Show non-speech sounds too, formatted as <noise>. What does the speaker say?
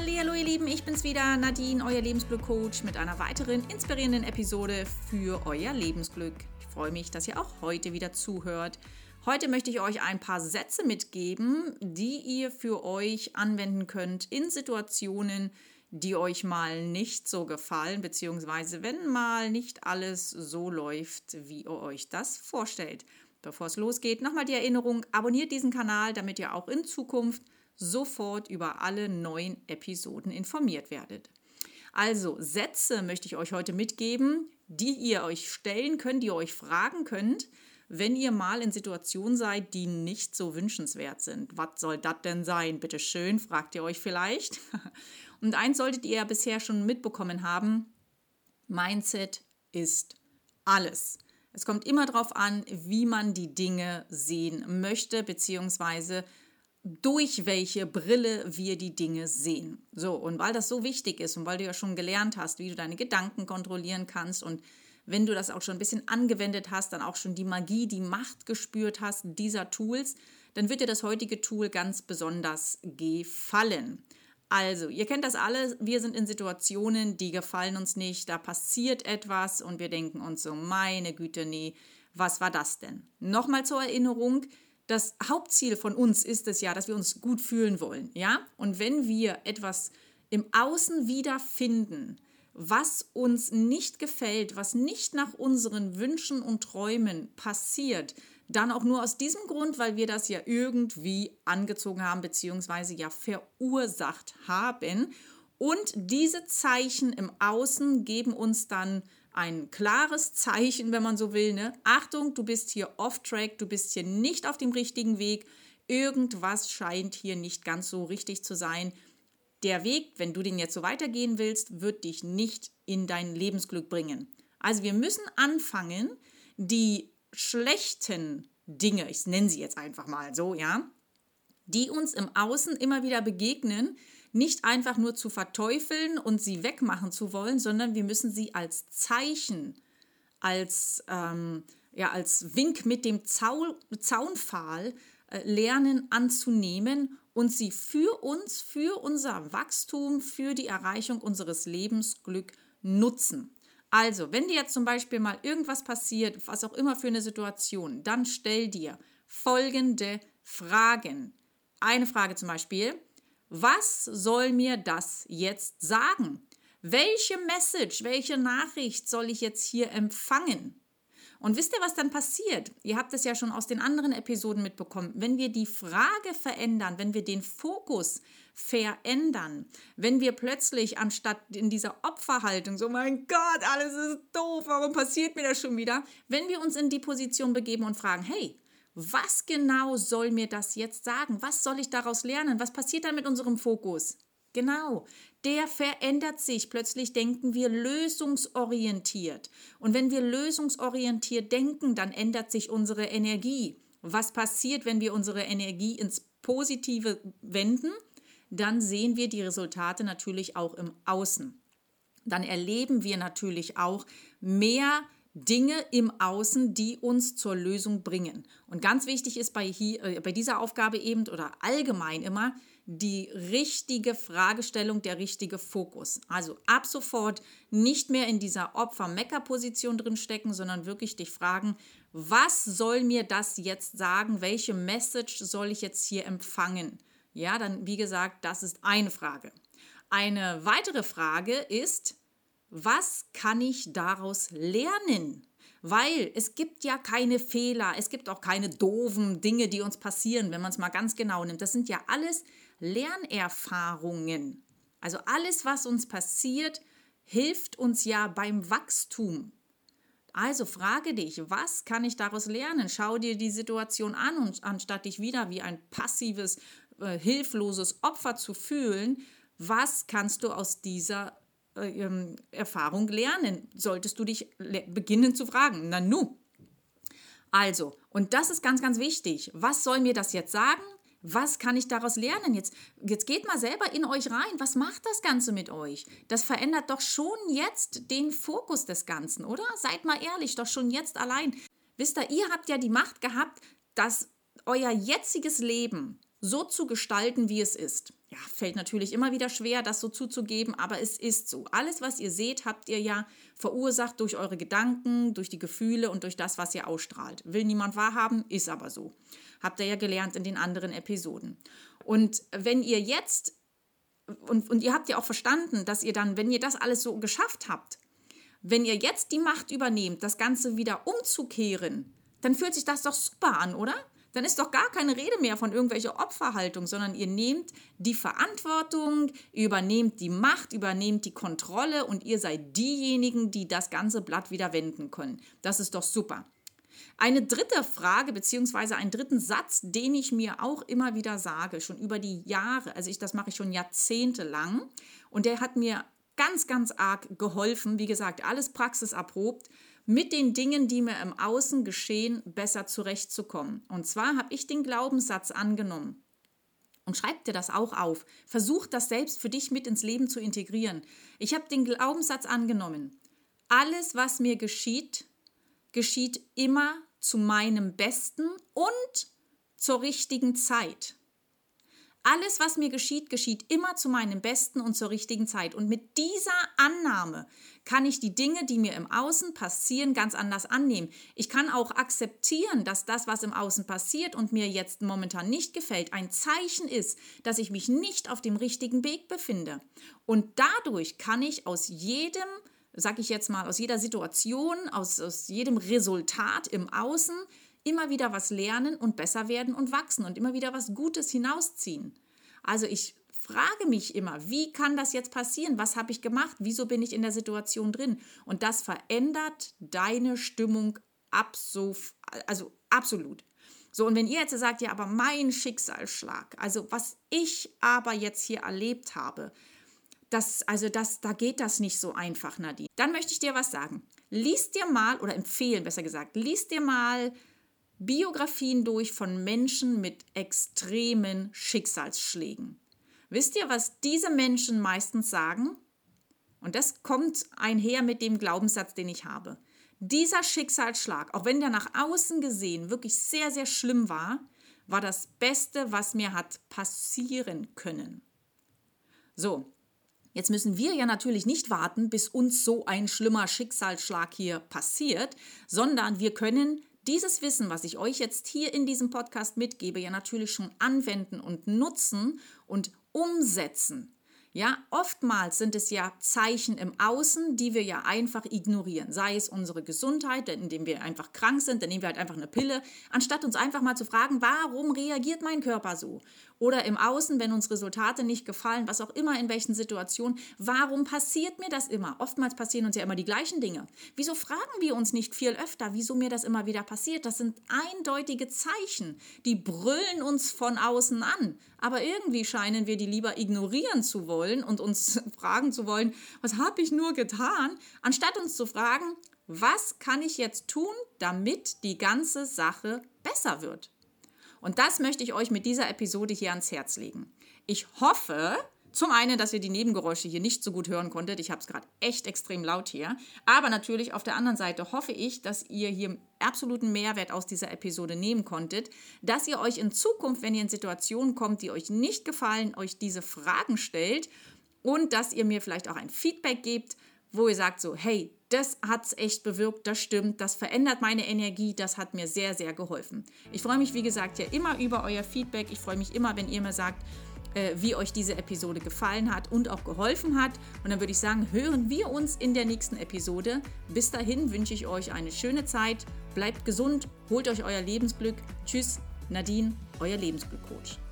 Hallo ihr Lieben, ich bin's wieder, Nadine, euer Lebensglück-Coach mit einer weiteren inspirierenden Episode für euer Lebensglück. Ich freue mich, dass ihr auch heute wieder zuhört. Heute möchte ich euch ein paar Sätze mitgeben, die ihr für euch anwenden könnt in Situationen, die euch mal nicht so gefallen, beziehungsweise wenn mal nicht alles so läuft, wie ihr euch das vorstellt. Bevor es losgeht, nochmal die Erinnerung, abonniert diesen Kanal, damit ihr auch in Zukunft sofort über alle neuen Episoden informiert werdet. Also Sätze möchte ich euch heute mitgeben, die ihr euch stellen könnt, die ihr euch fragen könnt, wenn ihr mal in Situationen seid, die nicht so wünschenswert sind. Was soll das denn sein? Bitte schön, fragt ihr euch vielleicht. <laughs> Und eins solltet ihr ja bisher schon mitbekommen haben, Mindset ist alles. Es kommt immer darauf an, wie man die Dinge sehen möchte, beziehungsweise durch welche Brille wir die Dinge sehen. So, und weil das so wichtig ist und weil du ja schon gelernt hast, wie du deine Gedanken kontrollieren kannst und wenn du das auch schon ein bisschen angewendet hast, dann auch schon die Magie, die Macht gespürt hast dieser Tools, dann wird dir das heutige Tool ganz besonders gefallen. Also, ihr kennt das alle, wir sind in Situationen, die gefallen uns nicht, da passiert etwas und wir denken uns so, meine Güte, nee, was war das denn? Nochmal zur Erinnerung, das Hauptziel von uns ist es ja, dass wir uns gut fühlen wollen, ja? Und wenn wir etwas im Außen wiederfinden, was uns nicht gefällt, was nicht nach unseren Wünschen und Träumen passiert, dann auch nur aus diesem Grund, weil wir das ja irgendwie angezogen haben, beziehungsweise ja verursacht haben. Und diese Zeichen im Außen geben uns dann ein klares Zeichen, wenn man so will. Ne? Achtung, du bist hier off-track, du bist hier nicht auf dem richtigen Weg. Irgendwas scheint hier nicht ganz so richtig zu sein. Der Weg, wenn du den jetzt so weitergehen willst, wird dich nicht in dein Lebensglück bringen. Also wir müssen anfangen, die schlechten Dinge, ich nenne sie jetzt einfach mal so, ja, die uns im Außen immer wieder begegnen, nicht einfach nur zu verteufeln und sie wegmachen zu wollen, sondern wir müssen sie als Zeichen, als, ähm, ja, als Wink mit dem Zaun, Zaunpfahl äh, lernen anzunehmen und sie für uns, für unser Wachstum, für die Erreichung unseres Lebensglück nutzen. Also, wenn dir jetzt zum Beispiel mal irgendwas passiert, was auch immer für eine Situation, dann stell dir folgende Fragen. Eine Frage zum Beispiel, was soll mir das jetzt sagen? Welche Message, welche Nachricht soll ich jetzt hier empfangen? Und wisst ihr, was dann passiert? Ihr habt es ja schon aus den anderen Episoden mitbekommen. Wenn wir die Frage verändern, wenn wir den Fokus verändern, wenn wir plötzlich anstatt in dieser Opferhaltung, so mein Gott, alles ist doof, warum passiert mir das schon wieder, wenn wir uns in die Position begeben und fragen, hey, was genau soll mir das jetzt sagen? Was soll ich daraus lernen? Was passiert dann mit unserem Fokus? Genau, der verändert sich. Plötzlich denken wir lösungsorientiert. Und wenn wir lösungsorientiert denken, dann ändert sich unsere Energie. Was passiert, wenn wir unsere Energie ins Positive wenden? Dann sehen wir die Resultate natürlich auch im Außen. Dann erleben wir natürlich auch mehr Dinge im Außen, die uns zur Lösung bringen. Und ganz wichtig ist bei, hier, äh, bei dieser Aufgabe eben oder allgemein immer die richtige Fragestellung, der richtige Fokus. Also ab sofort nicht mehr in dieser Opfer-Mecker-Position drin stecken, sondern wirklich dich fragen, was soll mir das jetzt sagen? Welche Message soll ich jetzt hier empfangen? Ja, dann wie gesagt, das ist eine Frage. Eine weitere Frage ist, was kann ich daraus lernen? Weil es gibt ja keine Fehler, es gibt auch keine doofen Dinge, die uns passieren, wenn man es mal ganz genau nimmt. Das sind ja alles Lernerfahrungen. Also alles, was uns passiert, hilft uns ja beim Wachstum. Also frage dich, was kann ich daraus lernen? Schau dir die Situation an und anstatt dich wieder wie ein passives, äh, hilfloses Opfer zu fühlen, was kannst du aus dieser Erfahrung lernen, solltest du dich beginnen zu fragen. Na nu. Also, und das ist ganz, ganz wichtig. Was soll mir das jetzt sagen? Was kann ich daraus lernen? Jetzt, jetzt geht mal selber in euch rein. Was macht das Ganze mit euch? Das verändert doch schon jetzt den Fokus des Ganzen, oder? Seid mal ehrlich, doch schon jetzt allein. Wisst ihr, ihr habt ja die Macht gehabt, dass euer jetziges Leben so zu gestalten, wie es ist. Ja, fällt natürlich immer wieder schwer, das so zuzugeben, aber es ist so. Alles, was ihr seht, habt ihr ja verursacht durch eure Gedanken, durch die Gefühle und durch das, was ihr ausstrahlt. Will niemand wahrhaben, ist aber so. Habt ihr ja gelernt in den anderen Episoden. Und wenn ihr jetzt, und, und ihr habt ja auch verstanden, dass ihr dann, wenn ihr das alles so geschafft habt, wenn ihr jetzt die Macht übernehmt, das Ganze wieder umzukehren, dann fühlt sich das doch super an, oder? Dann ist doch gar keine Rede mehr von irgendwelcher Opferhaltung, sondern ihr nehmt die Verantwortung, übernehmt die Macht, übernehmt die Kontrolle und ihr seid diejenigen, die das ganze Blatt wieder wenden können. Das ist doch super. Eine dritte Frage beziehungsweise einen dritten Satz, den ich mir auch immer wieder sage, schon über die Jahre, also ich das mache ich schon jahrzehntelang und der hat mir ganz, ganz arg geholfen. Wie gesagt, alles praxiserprobt mit den Dingen, die mir im Außen geschehen, besser zurechtzukommen. Und zwar habe ich den Glaubenssatz angenommen. Und schreib dir das auch auf. Versuch das selbst für dich mit ins Leben zu integrieren. Ich habe den Glaubenssatz angenommen. Alles, was mir geschieht, geschieht immer zu meinem Besten und zur richtigen Zeit. Alles, was mir geschieht, geschieht immer zu meinem Besten und zur richtigen Zeit. Und mit dieser Annahme kann ich die Dinge, die mir im Außen passieren, ganz anders annehmen. Ich kann auch akzeptieren, dass das, was im Außen passiert und mir jetzt momentan nicht gefällt, ein Zeichen ist, dass ich mich nicht auf dem richtigen Weg befinde. Und dadurch kann ich aus jedem sag ich jetzt mal, aus jeder Situation, aus, aus jedem Resultat im Außen immer wieder was lernen und besser werden und wachsen und immer wieder was Gutes hinausziehen. Also ich frage mich immer, wie kann das jetzt passieren? Was habe ich gemacht? Wieso bin ich in der Situation drin? Und das verändert deine Stimmung abso, also absolut. So, und wenn ihr jetzt sagt, ja, aber mein Schicksalsschlag, also was ich aber jetzt hier erlebt habe, das, also das, da geht das nicht so einfach, Nadine. Dann möchte ich dir was sagen. Lies dir mal, oder empfehlen besser gesagt, lies dir mal Biografien durch von Menschen mit extremen Schicksalsschlägen. Wisst ihr, was diese Menschen meistens sagen? Und das kommt einher mit dem Glaubenssatz, den ich habe. Dieser Schicksalsschlag, auch wenn der nach außen gesehen wirklich sehr, sehr schlimm war, war das Beste, was mir hat passieren können. So, jetzt müssen wir ja natürlich nicht warten, bis uns so ein schlimmer Schicksalsschlag hier passiert, sondern wir können dieses Wissen, was ich euch jetzt hier in diesem Podcast mitgebe, ja natürlich schon anwenden und nutzen und umsetzen. Ja, oftmals sind es ja Zeichen im Außen, die wir ja einfach ignorieren. Sei es unsere Gesundheit, indem wir einfach krank sind, dann nehmen wir halt einfach eine Pille, anstatt uns einfach mal zu fragen, warum reagiert mein Körper so? Oder im Außen, wenn uns Resultate nicht gefallen, was auch immer in welchen Situationen, warum passiert mir das immer? Oftmals passieren uns ja immer die gleichen Dinge. Wieso fragen wir uns nicht viel öfter, wieso mir das immer wieder passiert? Das sind eindeutige Zeichen, die brüllen uns von außen an. Aber irgendwie scheinen wir die lieber ignorieren zu wollen und uns <laughs> fragen zu wollen, was habe ich nur getan, anstatt uns zu fragen, was kann ich jetzt tun, damit die ganze Sache besser wird. Und das möchte ich euch mit dieser Episode hier ans Herz legen. Ich hoffe, zum einen, dass ihr die Nebengeräusche hier nicht so gut hören konntet. Ich habe es gerade echt extrem laut hier. Aber natürlich auf der anderen Seite hoffe ich, dass ihr hier absoluten Mehrwert aus dieser Episode nehmen konntet, dass ihr euch in Zukunft, wenn ihr in Situationen kommt, die euch nicht gefallen, euch diese Fragen stellt und dass ihr mir vielleicht auch ein Feedback gebt, wo ihr sagt so, hey, das hat es echt bewirkt, das stimmt, das verändert meine Energie, das hat mir sehr, sehr geholfen. Ich freue mich, wie gesagt, ja immer über euer Feedback. Ich freue mich immer, wenn ihr mir sagt, äh, wie euch diese Episode gefallen hat und auch geholfen hat. Und dann würde ich sagen, hören wir uns in der nächsten Episode. Bis dahin wünsche ich euch eine schöne Zeit. Bleibt gesund, holt euch euer Lebensglück. Tschüss, Nadine, euer Lebensglückcoach.